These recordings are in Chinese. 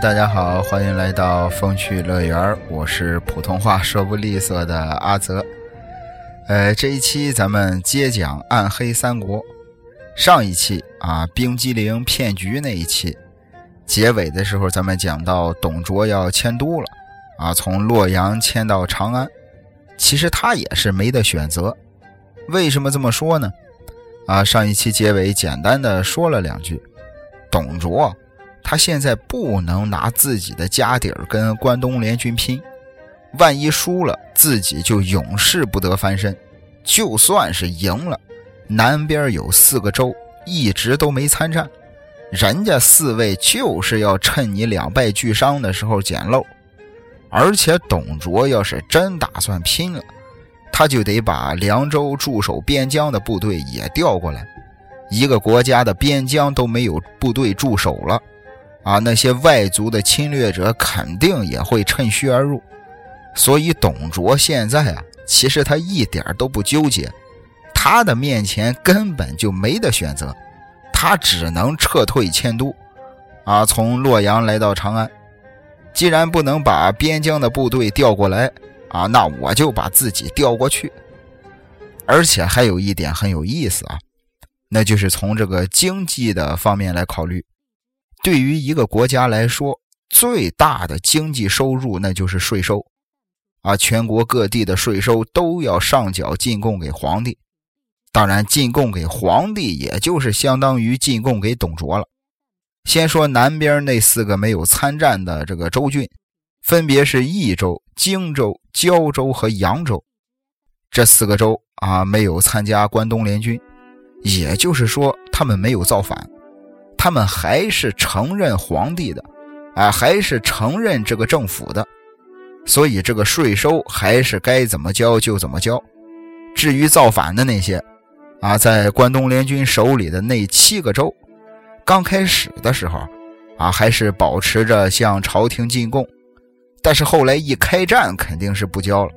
大家好，欢迎来到风趣乐园我是普通话说不利索的阿泽。呃，这一期咱们接讲《暗黑三国》。上一期啊，冰激凌骗局那一期，结尾的时候咱们讲到董卓要迁都了啊，从洛阳迁到长安。其实他也是没得选择。为什么这么说呢？啊，上一期结尾简单的说了两句，董卓。他现在不能拿自己的家底儿跟关东联军拼，万一输了，自己就永世不得翻身；就算是赢了，南边有四个州一直都没参战，人家四位就是要趁你两败俱伤的时候捡漏。而且董卓要是真打算拼了，他就得把凉州驻守边疆的部队也调过来，一个国家的边疆都没有部队驻守了。啊，那些外族的侵略者肯定也会趁虚而入，所以董卓现在啊，其实他一点都不纠结，他的面前根本就没得选择，他只能撤退迁都，啊，从洛阳来到长安。既然不能把边疆的部队调过来，啊，那我就把自己调过去。而且还有一点很有意思啊，那就是从这个经济的方面来考虑。对于一个国家来说，最大的经济收入那就是税收，啊，全国各地的税收都要上缴进贡给皇帝。当然，进贡给皇帝，也就是相当于进贡给董卓了。先说南边那四个没有参战的这个州郡，分别是益州、荆州、胶州和扬州。这四个州啊，没有参加关东联军，也就是说，他们没有造反。他们还是承认皇帝的，啊，还是承认这个政府的，所以这个税收还是该怎么交就怎么交。至于造反的那些，啊，在关东联军手里的那七个州，刚开始的时候，啊，还是保持着向朝廷进贡，但是后来一开战肯定是不交了。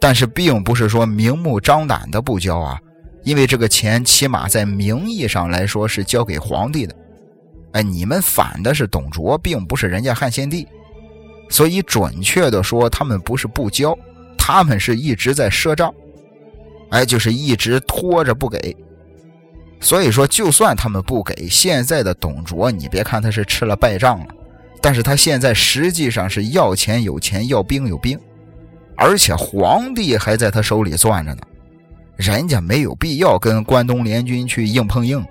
但是并不是说明目张胆的不交啊，因为这个钱起码在名义上来说是交给皇帝的。哎，你们反的是董卓，并不是人家汉献帝，所以准确的说，他们不是不交，他们是一直在赊账，哎，就是一直拖着不给。所以说，就算他们不给，现在的董卓，你别看他是吃了败仗了，但是他现在实际上是要钱有钱，要兵有兵，而且皇帝还在他手里攥着呢，人家没有必要跟关东联军去硬碰硬。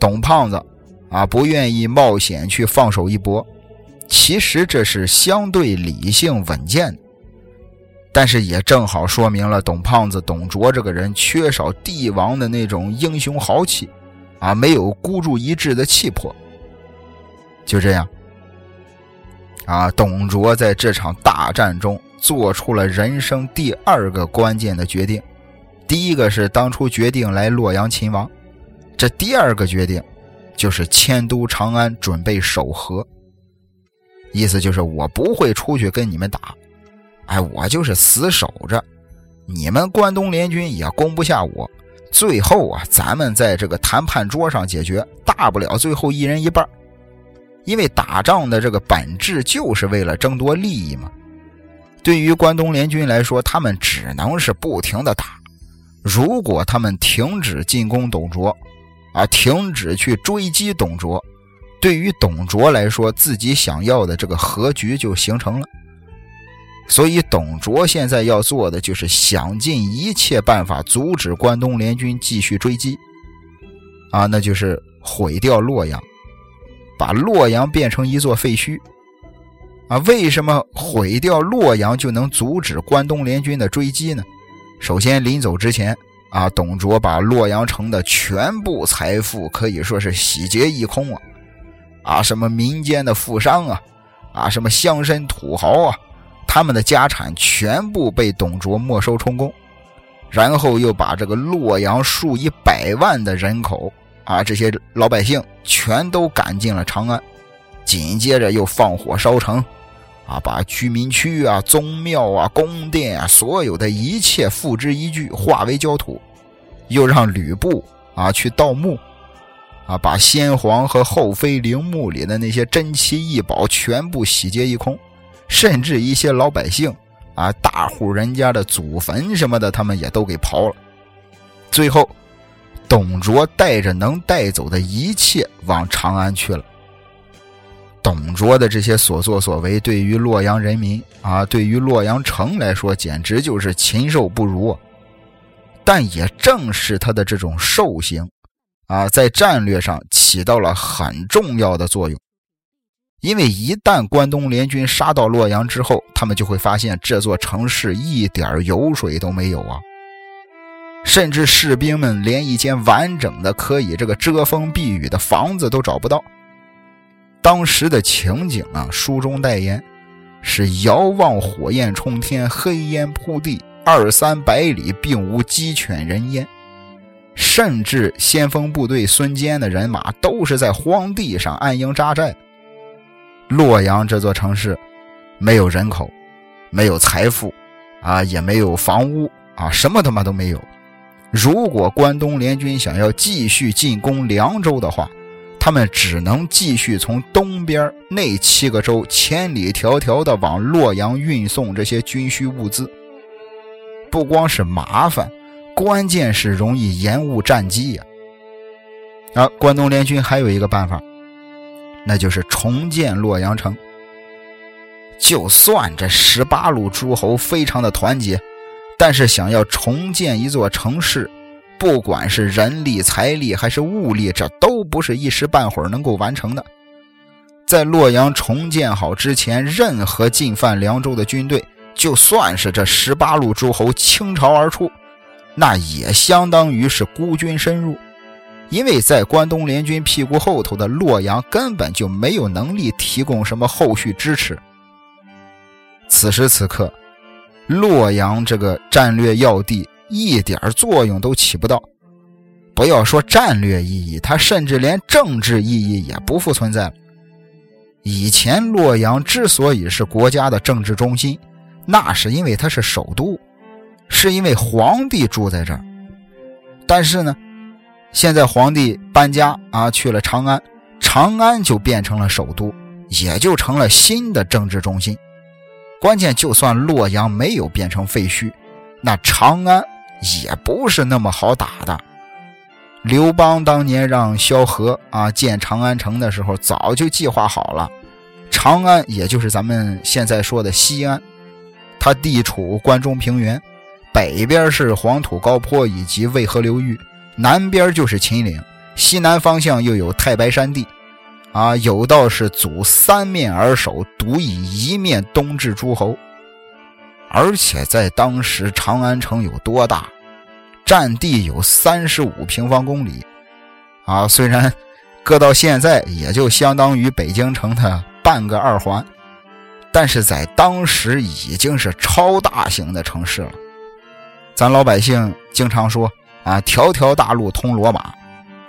董胖子。啊，不愿意冒险去放手一搏，其实这是相对理性稳健，但是也正好说明了董胖子董卓这个人缺少帝王的那种英雄豪气，啊，没有孤注一掷的气魄。就这样，啊，董卓在这场大战中做出了人生第二个关键的决定，第一个是当初决定来洛阳勤王，这第二个决定。就是迁都长安，准备守河。意思就是我不会出去跟你们打，哎，我就是死守着。你们关东联军也攻不下我。最后啊，咱们在这个谈判桌上解决，大不了最后一人一半。因为打仗的这个本质就是为了争夺利益嘛。对于关东联军来说，他们只能是不停的打。如果他们停止进攻董卓，啊！停止去追击董卓，对于董卓来说，自己想要的这个和局就形成了。所以，董卓现在要做的就是想尽一切办法阻止关东联军继续追击。啊，那就是毁掉洛阳，把洛阳变成一座废墟。啊，为什么毁掉洛阳就能阻止关东联军的追击呢？首先，临走之前。啊，董卓把洛阳城的全部财富可以说是洗劫一空啊！啊，什么民间的富商啊，啊，什么乡绅土豪啊，他们的家产全部被董卓没收充公，然后又把这个洛阳数以百万的人口啊，这些老百姓全都赶进了长安，紧接着又放火烧城，啊，把居民区啊、宗庙啊、宫殿啊，所有的一切付之一炬，化为焦土。又让吕布啊去盗墓，啊，把先皇和后妃陵墓里的那些珍奇异宝全部洗劫一空，甚至一些老百姓啊，大户人家的祖坟什么的，他们也都给刨了。最后，董卓带着能带走的一切往长安去了。董卓的这些所作所为，对于洛阳人民啊，对于洛阳城来说，简直就是禽兽不如。但也正是他的这种兽行。啊，在战略上起到了很重要的作用，因为一旦关东联军杀到洛阳之后，他们就会发现这座城市一点油水都没有啊，甚至士兵们连一间完整的可以这个遮风避雨的房子都找不到。当时的情景啊，书中代言是遥望火焰冲天，黑烟铺地，二三百里并无鸡犬人烟。甚至先锋部队孙坚的人马都是在荒地上安营扎寨。洛阳这座城市，没有人口，没有财富，啊，也没有房屋，啊，什么他妈都没有。如果关东联军想要继续进攻凉州的话，他们只能继续从东边那七个州千里迢迢的往洛阳运送这些军需物资。不光是麻烦。关键是容易延误战机呀！啊，关东联军还有一个办法，那就是重建洛阳城。就算这十八路诸侯非常的团结，但是想要重建一座城市，不管是人力、财力还是物力，这都不是一时半会儿能够完成的。在洛阳重建好之前，任何进犯凉州的军队，就算是这十八路诸侯倾巢而出。那也相当于是孤军深入，因为在关东联军屁股后头的洛阳根本就没有能力提供什么后续支持。此时此刻，洛阳这个战略要地一点作用都起不到，不要说战略意义，它甚至连政治意义也不复存在了。以前洛阳之所以是国家的政治中心，那是因为它是首都。是因为皇帝住在这儿，但是呢，现在皇帝搬家啊，去了长安，长安就变成了首都，也就成了新的政治中心。关键，就算洛阳没有变成废墟，那长安也不是那么好打的。刘邦当年让萧何啊建长安城的时候，早就计划好了，长安也就是咱们现在说的西安，它地处关中平原。北边是黄土高坡以及渭河流域，南边就是秦岭，西南方向又有太白山地，啊，有道是祖三面而守，独以一面东至诸侯。而且在当时，长安城有多大？占地有三十五平方公里，啊，虽然搁到现在也就相当于北京城的半个二环，但是在当时已经是超大型的城市了。咱老百姓经常说啊，条条大路通罗马，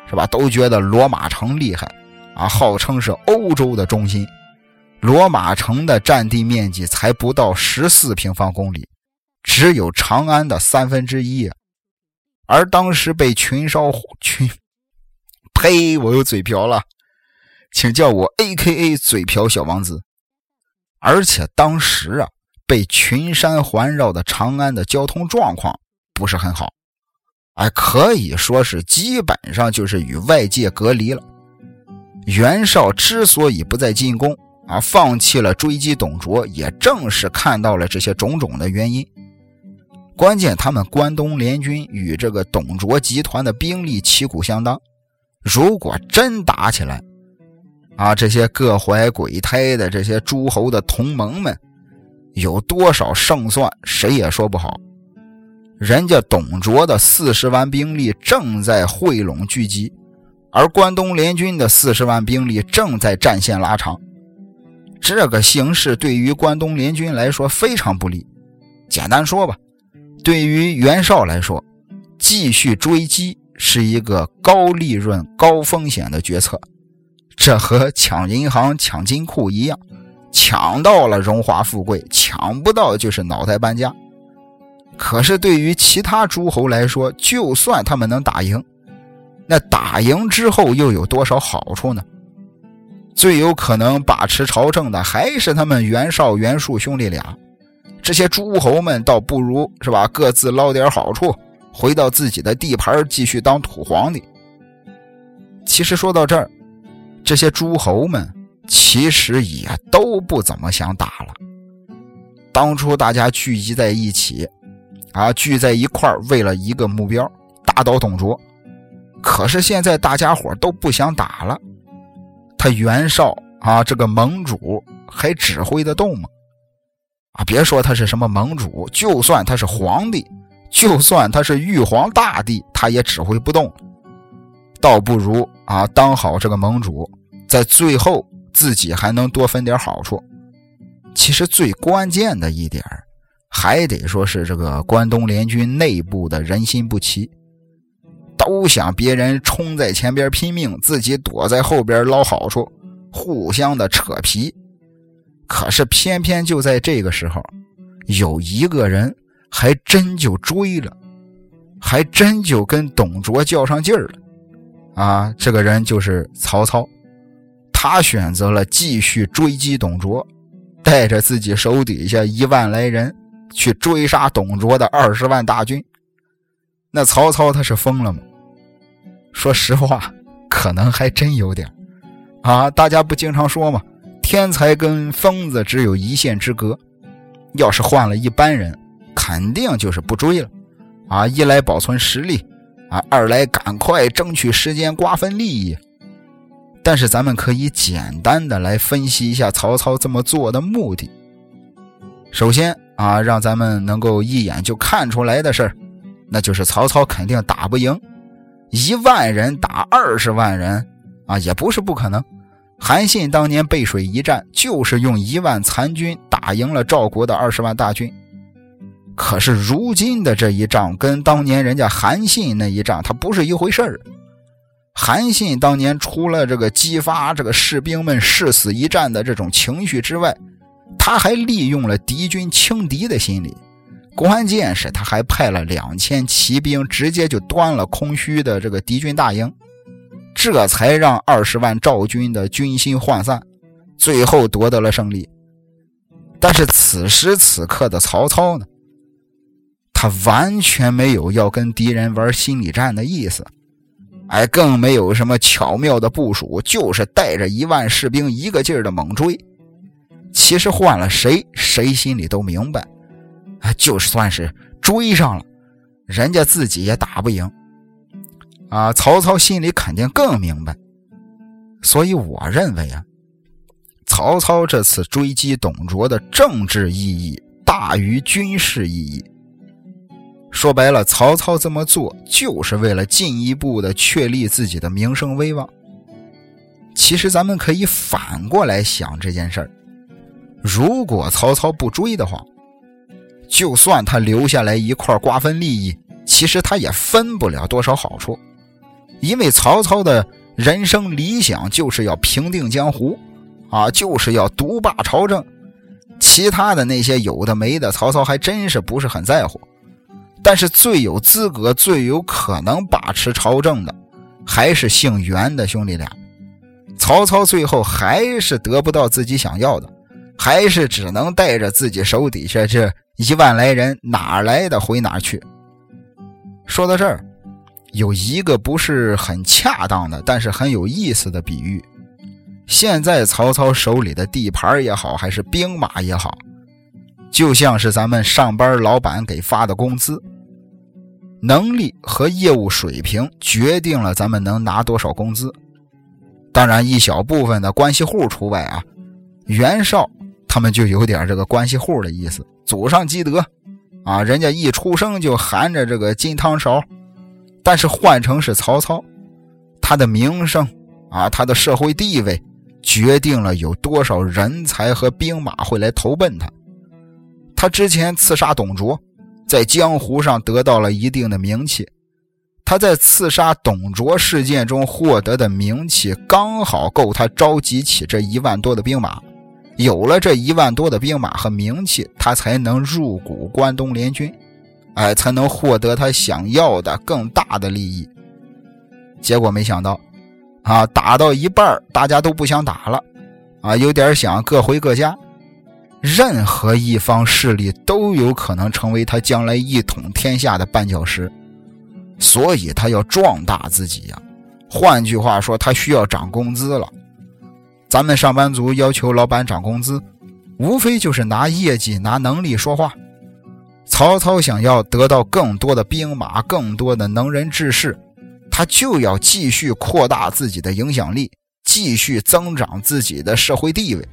是吧？都觉得罗马城厉害，啊，号称是欧洲的中心。罗马城的占地面积才不到十四平方公里，只有长安的三分之一。而当时被群烧群，呸！我又嘴瓢了，请叫我 A.K.A 嘴瓢小王子。而且当时啊。被群山环绕的长安的交通状况不是很好，哎，可以说是基本上就是与外界隔离了。袁绍之所以不再进攻啊，放弃了追击董卓，也正是看到了这些种种的原因。关键他们关东联军与这个董卓集团的兵力旗鼓相当，如果真打起来，啊，这些各怀鬼胎的这些诸侯的同盟们。有多少胜算，谁也说不好。人家董卓的四十万兵力正在汇拢聚集，而关东联军的四十万兵力正在战线拉长。这个形势对于关东联军来说非常不利。简单说吧，对于袁绍来说，继续追击是一个高利润、高风险的决策。这和抢银行、抢金库一样。抢到了荣华富贵，抢不到就是脑袋搬家。可是对于其他诸侯来说，就算他们能打赢，那打赢之后又有多少好处呢？最有可能把持朝政的还是他们袁绍、袁术兄弟俩。这些诸侯们倒不如是吧，各自捞点好处，回到自己的地盘继续当土皇帝。其实说到这儿，这些诸侯们其实也都不怎么想打了。当初大家聚集在一起，啊，聚在一块为了一个目标，打倒董卓。可是现在大家伙都不想打了，他袁绍啊，这个盟主还指挥得动吗？啊，别说他是什么盟主，就算他是皇帝，就算他是玉皇大帝，他也指挥不动。倒不如啊，当好这个盟主，在最后自己还能多分点好处。其实最关键的一点还得说是这个关东联军内部的人心不齐。都想别人冲在前边拼命，自己躲在后边捞好处，互相的扯皮。可是偏偏就在这个时候，有一个人还真就追了，还真就跟董卓较上劲儿了。啊，这个人就是曹操，他选择了继续追击董卓，带着自己手底下一万来人去追杀董卓的二十万大军。那曹操他是疯了吗？说实话，可能还真有点啊！大家不经常说吗？天才跟疯子只有一线之隔。要是换了一般人，肯定就是不追了啊！一来保存实力啊，二来赶快争取时间瓜分利益。但是咱们可以简单的来分析一下曹操这么做的目的。首先啊，让咱们能够一眼就看出来的事儿，那就是曹操肯定打不赢。一万人打二十万人，啊，也不是不可能。韩信当年背水一战，就是用一万残军打赢了赵国的二十万大军。可是如今的这一仗，跟当年人家韩信那一仗，他不是一回事儿。韩信当年除了这个激发这个士兵们誓死一战的这种情绪之外，他还利用了敌军轻敌的心理。关键是他还派了两千骑兵，直接就端了空虚的这个敌军大营，这才让二十万赵军的军心涣散，最后夺得了胜利。但是此时此刻的曹操呢，他完全没有要跟敌人玩心理战的意思，哎，更没有什么巧妙的部署，就是带着一万士兵一个劲儿的猛追。其实换了谁，谁心里都明白。啊，就算是追上了，人家自己也打不赢。啊，曹操心里肯定更明白。所以我认为啊，曹操这次追击董卓的政治意义大于军事意义。说白了，曹操这么做就是为了进一步的确立自己的名声威望。其实咱们可以反过来想这件事儿：如果曹操不追的话。就算他留下来一块瓜分利益，其实他也分不了多少好处，因为曹操的人生理想就是要平定江湖，啊，就是要独霸朝政。其他的那些有的没的，曹操还真是不是很在乎。但是最有资格、最有可能把持朝政的，还是姓袁的兄弟俩。曹操最后还是得不到自己想要的，还是只能带着自己手底下这。一万来人哪来的回哪去？说到这儿，有一个不是很恰当的，但是很有意思的比喻。现在曹操手里的地盘也好，还是兵马也好，就像是咱们上班老板给发的工资，能力和业务水平决定了咱们能拿多少工资。当然，一小部分的关系户除外啊。袁绍。他们就有点这个关系户的意思，祖上积德，啊，人家一出生就含着这个金汤勺。但是换成是曹操，他的名声啊，他的社会地位，决定了有多少人才和兵马会来投奔他。他之前刺杀董卓，在江湖上得到了一定的名气。他在刺杀董卓事件中获得的名气，刚好够他召集起这一万多的兵马。有了这一万多的兵马和名气，他才能入股关东联军，哎，才能获得他想要的更大的利益。结果没想到，啊，打到一半大家都不想打了，啊，有点想各回各家。任何一方势力都有可能成为他将来一统天下的绊脚石，所以他要壮大自己呀。换句话说，他需要涨工资了。咱们上班族要求老板涨工资，无非就是拿业绩、拿能力说话。曹操想要得到更多的兵马、更多的能人志士，他就要继续扩大自己的影响力，继续增长自己的社会地位。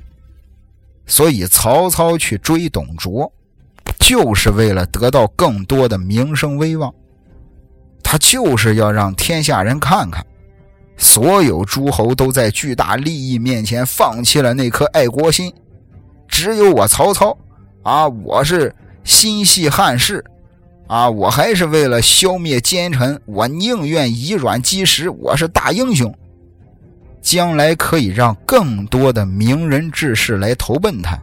所以，曹操去追董卓，就是为了得到更多的名声威望。他就是要让天下人看看，所有诸侯都在巨大利益面前放弃了那颗爱国心，只有我曹操，啊，我是心系汉室，啊，我还是为了消灭奸臣，我宁愿以卵击石，我是大英雄。将来可以让更多的名人志士来投奔他。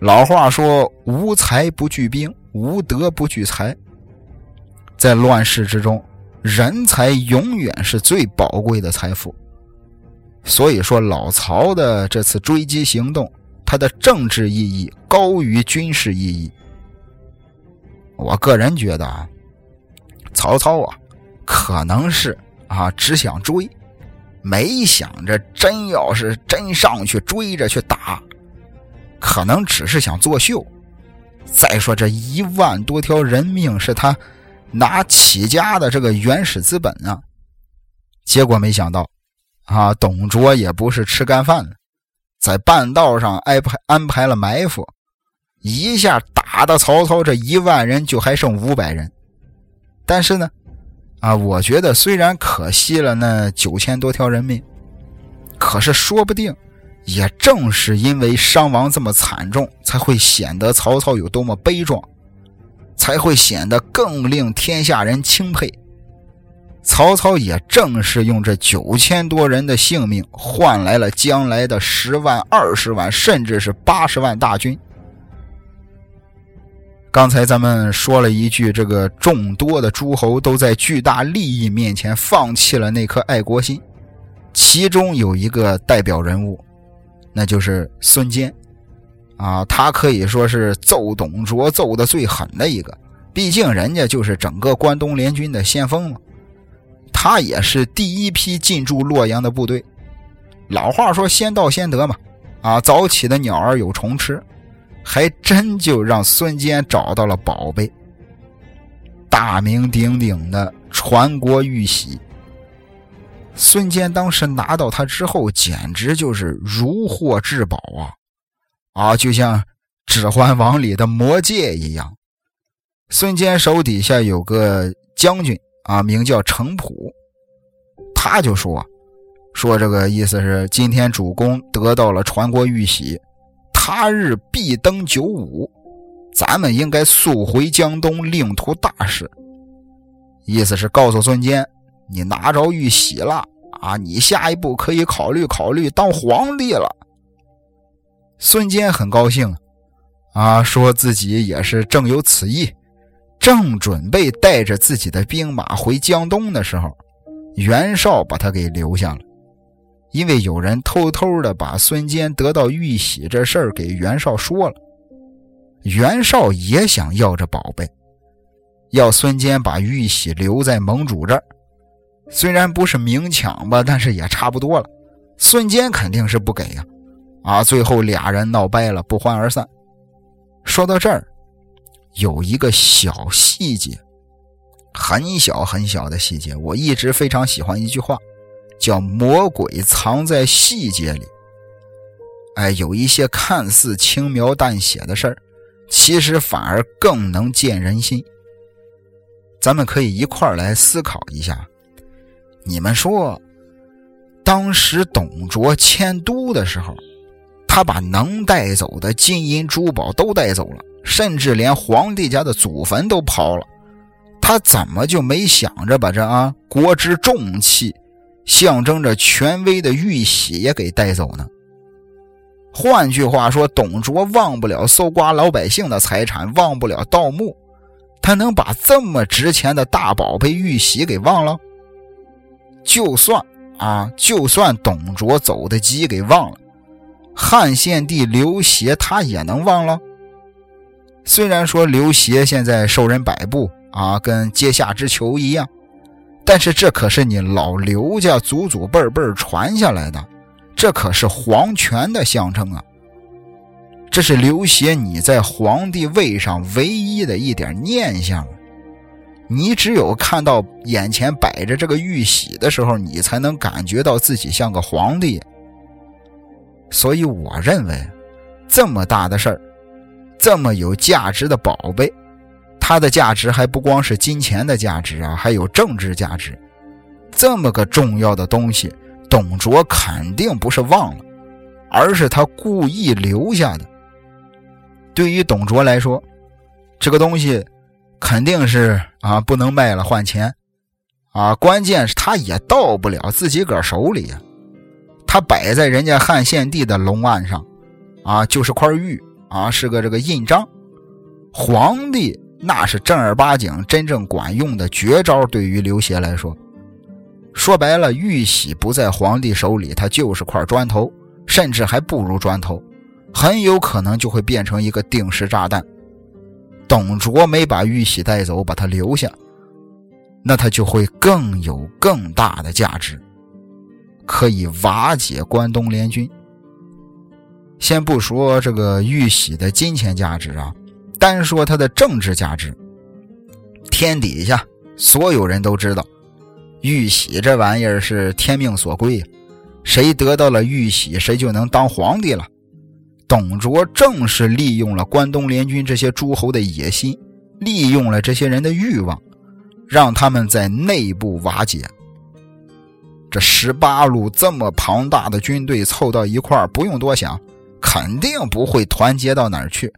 老话说：“无才不聚兵，无德不聚财。”在乱世之中，人才永远是最宝贵的财富。所以说，老曹的这次追击行动，它的政治意义高于军事意义。我个人觉得啊，曹操啊，可能是啊，只想追。没想着真要是真上去追着去打，可能只是想作秀。再说这一万多条人命是他拿起家的这个原始资本啊，结果没想到啊，董卓也不是吃干饭的，在半道上安排安排了埋伏，一下打的曹操这一万人就还剩五百人，但是呢。啊，我觉得虽然可惜了那九千多条人命，可是说不定，也正是因为伤亡这么惨重，才会显得曹操有多么悲壮，才会显得更令天下人钦佩。曹操也正是用这九千多人的性命，换来了将来的十万、二十万，甚至是八十万大军。刚才咱们说了一句，这个众多的诸侯都在巨大利益面前放弃了那颗爱国心，其中有一个代表人物，那就是孙坚，啊，他可以说是揍董卓揍的最狠的一个，毕竟人家就是整个关东联军的先锋嘛，他也是第一批进驻洛阳的部队。老话说先到先得嘛，啊，早起的鸟儿有虫吃。还真就让孙坚找到了宝贝，大名鼎鼎的传国玉玺。孙坚当时拿到它之后，简直就是如获至宝啊！啊，就像《指环王》里的魔戒一样。孙坚手底下有个将军啊，名叫程普，他就说：“说这个意思是，今天主公得到了传国玉玺。”他日必登九五，咱们应该速回江东，另图大事。意思是告诉孙坚，你拿着玉玺了啊，你下一步可以考虑考虑当皇帝了。孙坚很高兴啊，说自己也是正有此意，正准备带着自己的兵马回江东的时候，袁绍把他给留下了。因为有人偷偷的把孙坚得到玉玺这事儿给袁绍说了，袁绍也想要这宝贝，要孙坚把玉玺留在盟主这儿。虽然不是明抢吧，但是也差不多了。孙坚肯定是不给呀，啊最后俩人闹掰了，不欢而散。说到这儿，有一个小细节，很小很小的细节，我一直非常喜欢一句话。叫魔鬼藏在细节里，哎，有一些看似轻描淡写的事儿，其实反而更能见人心。咱们可以一块儿来思考一下。你们说，当时董卓迁都的时候，他把能带走的金银珠宝都带走了，甚至连皇帝家的祖坟都刨了，他怎么就没想着把这啊国之重器？象征着权威的玉玺也给带走呢。换句话说，董卓忘不了搜刮老百姓的财产，忘不了盗墓，他能把这么值钱的大宝贝玉玺给忘了？就算啊，就算董卓走的急给忘了，汉献帝刘协他也能忘了。虽然说刘协现在受人摆布啊，跟阶下之囚一样，但是这可是你老刘家祖祖辈辈传下来的，这可是皇权的象征啊！这是刘协你在皇帝位上唯一的一点念想。你只有看到眼前摆着这个玉玺的时候，你才能感觉到自己像个皇帝。所以我认为，这么大的事儿。这么有价值的宝贝，它的价值还不光是金钱的价值啊，还有政治价值。这么个重要的东西，董卓肯定不是忘了，而是他故意留下的。对于董卓来说，这个东西肯定是啊不能卖了换钱啊，关键是他也到不了自己个手里呀。他摆在人家汉献帝的龙案上，啊，就是块玉。啊，是个这个印章，皇帝那是正儿八经、真正管用的绝招。对于刘协来说，说白了，玉玺不在皇帝手里，它就是块砖头，甚至还不如砖头，很有可能就会变成一个定时炸弹。董卓没把玉玺带走，把它留下，那他就会更有更大的价值，可以瓦解关东联军。先不说这个玉玺的金钱价值啊，单说它的政治价值，天底下所有人都知道，玉玺这玩意儿是天命所归，谁得到了玉玺，谁就能当皇帝了。董卓正是利用了关东联军这些诸侯的野心，利用了这些人的欲望，让他们在内部瓦解。这十八路这么庞大的军队凑到一块不用多想。肯定不会团结到哪儿去，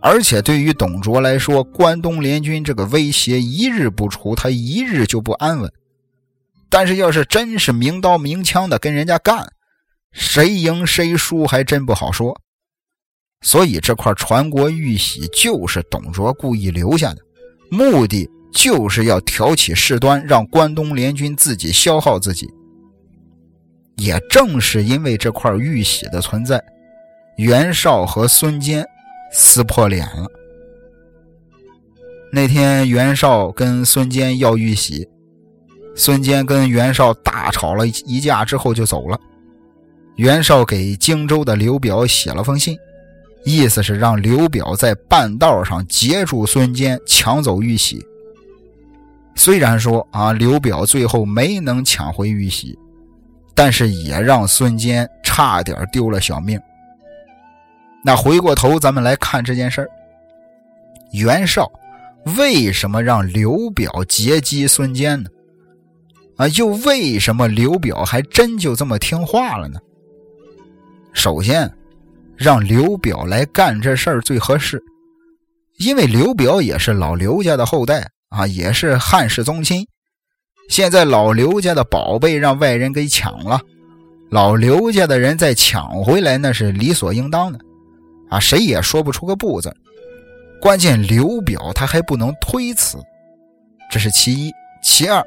而且对于董卓来说，关东联军这个威胁一日不除，他一日就不安稳。但是要是真是明刀明枪的跟人家干，谁赢谁输还真不好说。所以这块传国玉玺就是董卓故意留下的，目的就是要挑起事端，让关东联军自己消耗自己。也正是因为这块玉玺的存在。袁绍和孙坚撕破脸了。那天，袁绍跟孙坚要玉玺，孙坚跟袁绍大吵了一架之后就走了。袁绍给荆州的刘表写了封信，意思是让刘表在半道上截住孙坚，抢走玉玺。虽然说啊，刘表最后没能抢回玉玺，但是也让孙坚差点丢了小命。那回过头，咱们来看这件事儿。袁绍为什么让刘表截击孙坚呢？啊，又为什么刘表还真就这么听话了呢？首先，让刘表来干这事儿最合适，因为刘表也是老刘家的后代啊，也是汉室宗亲。现在老刘家的宝贝让外人给抢了，老刘家的人再抢回来，那是理所应当的。啊，谁也说不出个不字。关键刘表他还不能推辞，这是其一。其二，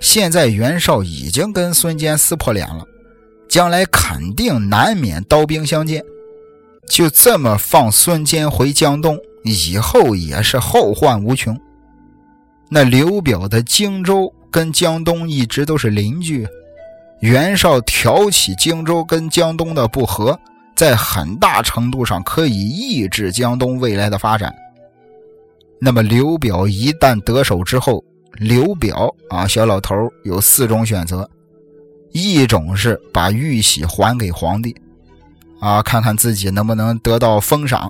现在袁绍已经跟孙坚撕破脸了，将来肯定难免刀兵相见。就这么放孙坚回江东，以后也是后患无穷。那刘表的荆州跟江东一直都是邻居，袁绍挑起荆州跟江东的不和。在很大程度上可以抑制江东未来的发展。那么刘表一旦得手之后，刘表啊，小老头有四种选择：一种是把玉玺还给皇帝，啊，看看自己能不能得到封赏；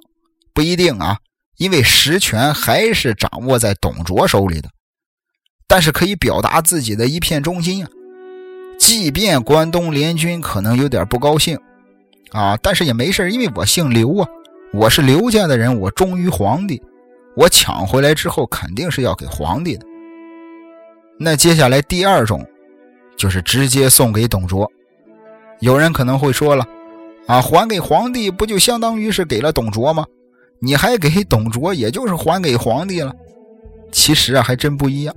不一定啊，因为实权还是掌握在董卓手里的。但是可以表达自己的一片忠心啊，即便关东联军可能有点不高兴。啊，但是也没事因为我姓刘啊，我是刘家的人，我忠于皇帝，我抢回来之后肯定是要给皇帝的。那接下来第二种，就是直接送给董卓。有人可能会说了，啊，还给皇帝不就相当于是给了董卓吗？你还给董卓，也就是还给皇帝了。其实啊，还真不一样。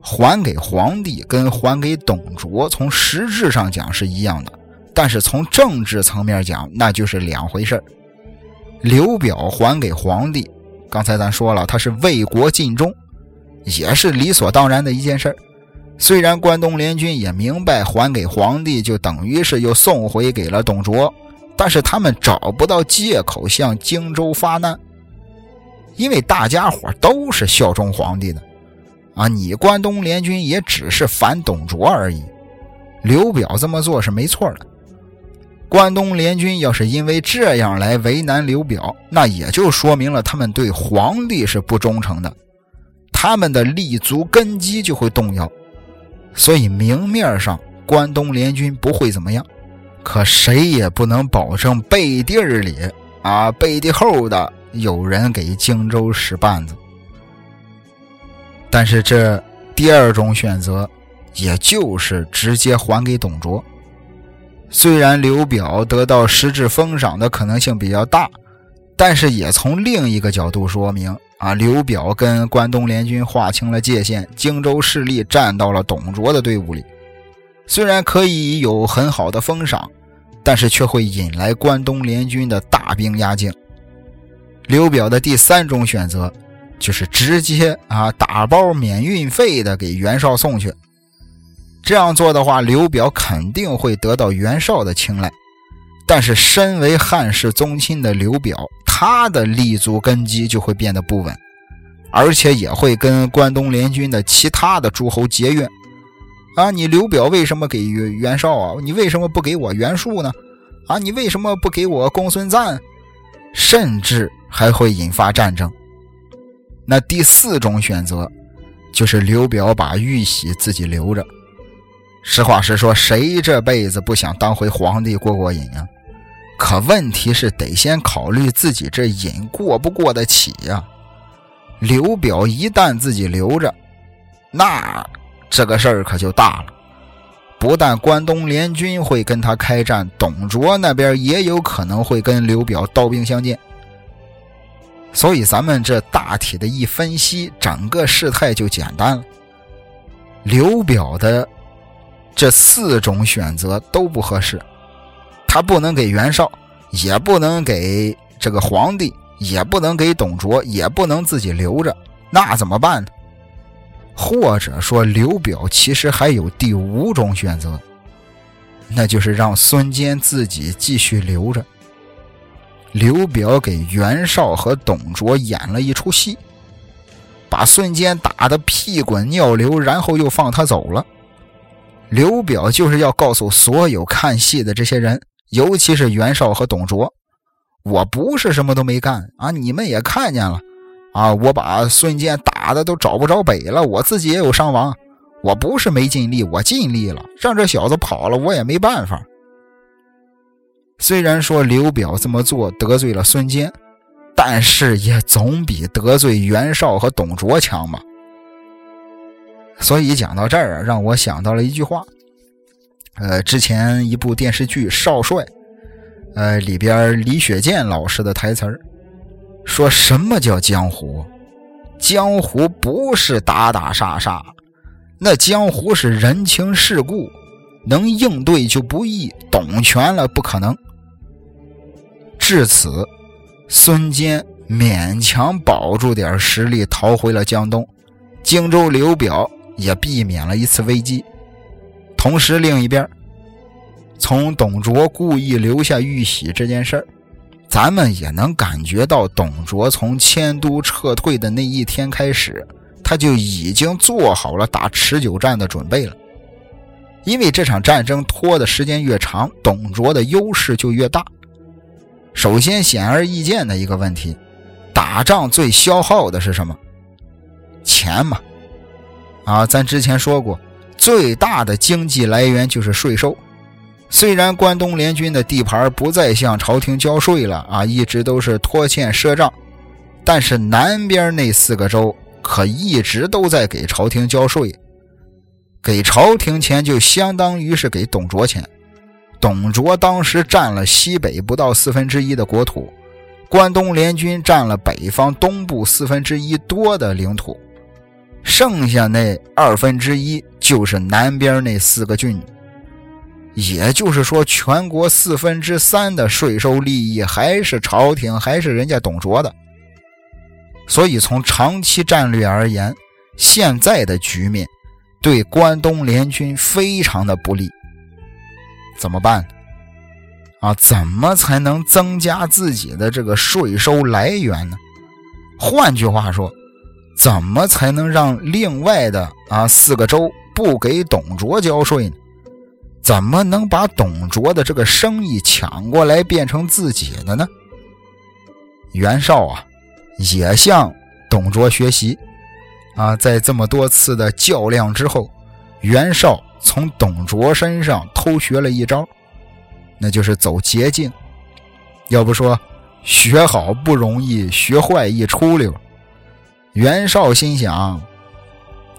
还给皇帝跟还给董卓，从实质上讲是一样的，但是从政治层面讲，那就是两回事刘表还给皇帝，刚才咱说了，他是为国尽忠，也是理所当然的一件事虽然关东联军也明白还给皇帝就等于是又送回给了董卓，但是他们找不到借口向荆州发难，因为大家伙都是效忠皇帝的。啊，你关东联军也只是反董卓而已，刘表这么做是没错的。关东联军要是因为这样来为难刘表，那也就说明了他们对皇帝是不忠诚的，他们的立足根基就会动摇。所以明面上关东联军不会怎么样，可谁也不能保证背地里啊背地后的有人给荆州使绊子。但是这第二种选择，也就是直接还给董卓。虽然刘表得到实质封赏的可能性比较大，但是也从另一个角度说明啊，刘表跟关东联军划清了界限，荆州势力站到了董卓的队伍里。虽然可以有很好的封赏，但是却会引来关东联军的大兵压境。刘表的第三种选择。就是直接啊打包免运费的给袁绍送去，这样做的话，刘表肯定会得到袁绍的青睐。但是，身为汉室宗亲的刘表，他的立足根基就会变得不稳，而且也会跟关东联军的其他的诸侯结怨。啊，你刘表为什么给袁袁绍啊？你为什么不给我袁术呢？啊，你为什么不给我公孙瓒？甚至还会引发战争。那第四种选择，就是刘表把玉玺自己留着。实话实说，谁这辈子不想当回皇帝过过瘾啊？可问题是，得先考虑自己这瘾过不过得起呀。刘表一旦自己留着，那这个事儿可就大了。不但关东联军会跟他开战，董卓那边也有可能会跟刘表刀兵相见。所以，咱们这大体的一分析，整个事态就简单了。刘表的这四种选择都不合适，他不能给袁绍，也不能给这个皇帝，也不能给董卓，也不能自己留着，那怎么办呢？或者说，刘表其实还有第五种选择，那就是让孙坚自己继续留着。刘表给袁绍和董卓演了一出戏，把孙坚打得屁滚尿流，然后又放他走了。刘表就是要告诉所有看戏的这些人，尤其是袁绍和董卓，我不是什么都没干啊！你们也看见了啊！我把孙坚打的都找不着北了，我自己也有伤亡，我不是没尽力，我尽力了，让这小子跑了，我也没办法。虽然说刘表这么做得罪了孙坚，但是也总比得罪袁绍和董卓强嘛。所以讲到这儿啊，让我想到了一句话，呃，之前一部电视剧《少帅》，呃，里边李雪健老师的台词儿，说什么叫江湖？江湖不是打打杀杀，那江湖是人情世故，能应对就不易，懂全了不可能。至此，孙坚勉强保住点实力，逃回了江东。荆州刘表也避免了一次危机。同时，另一边，从董卓故意留下玉玺这件事儿，咱们也能感觉到，董卓从迁都撤退的那一天开始，他就已经做好了打持久战的准备了。因为这场战争拖的时间越长，董卓的优势就越大。首先，显而易见的一个问题，打仗最消耗的是什么？钱嘛。啊，咱之前说过，最大的经济来源就是税收。虽然关东联军的地盘不再向朝廷交税了，啊，一直都是拖欠赊账，但是南边那四个州可一直都在给朝廷交税，给朝廷钱就相当于是给董卓钱。董卓当时占了西北不到四分之一的国土，关东联军占了北方东部四分之一多的领土，剩下那二分之一就是南边那四个郡。也就是说，全国四分之三的税收利益还是朝廷，还是人家董卓的。所以，从长期战略而言，现在的局面对关东联军非常的不利。怎么办？啊，怎么才能增加自己的这个税收来源呢？换句话说，怎么才能让另外的啊四个州不给董卓交税呢？怎么能把董卓的这个生意抢过来变成自己的呢？袁绍啊，也向董卓学习，啊，在这么多次的较量之后，袁绍从董卓身上偷学了一招，那就是走捷径。要不说学好不容易，学坏一出溜。袁绍心想，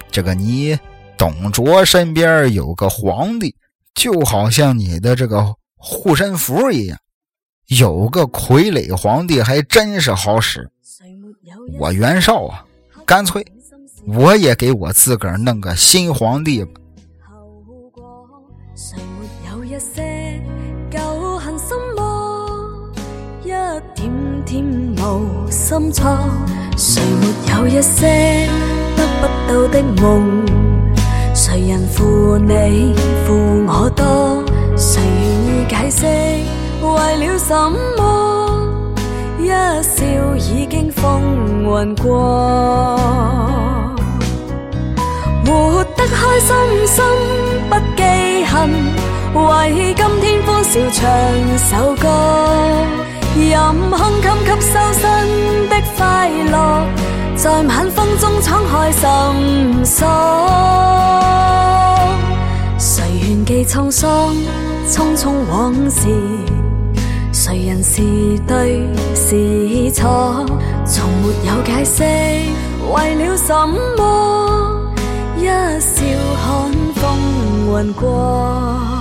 这个你董卓身边有个皇帝。就好像你的这个护身符一样，有个傀儡皇帝还真是好使。我袁绍啊，干脆我也给我自个儿弄个新皇帝吧。谁没有一些谁人负你负我多？谁愿意解释？为了什么？一笑已经风云过，活得开心心不记恨，为今天欢笑唱首歌，任空襟吸收新的快乐。在晚风中敞开心锁，谁愿记沧桑？匆匆往事，谁人是对是错？从没有解释，为了什么？一笑看风云过。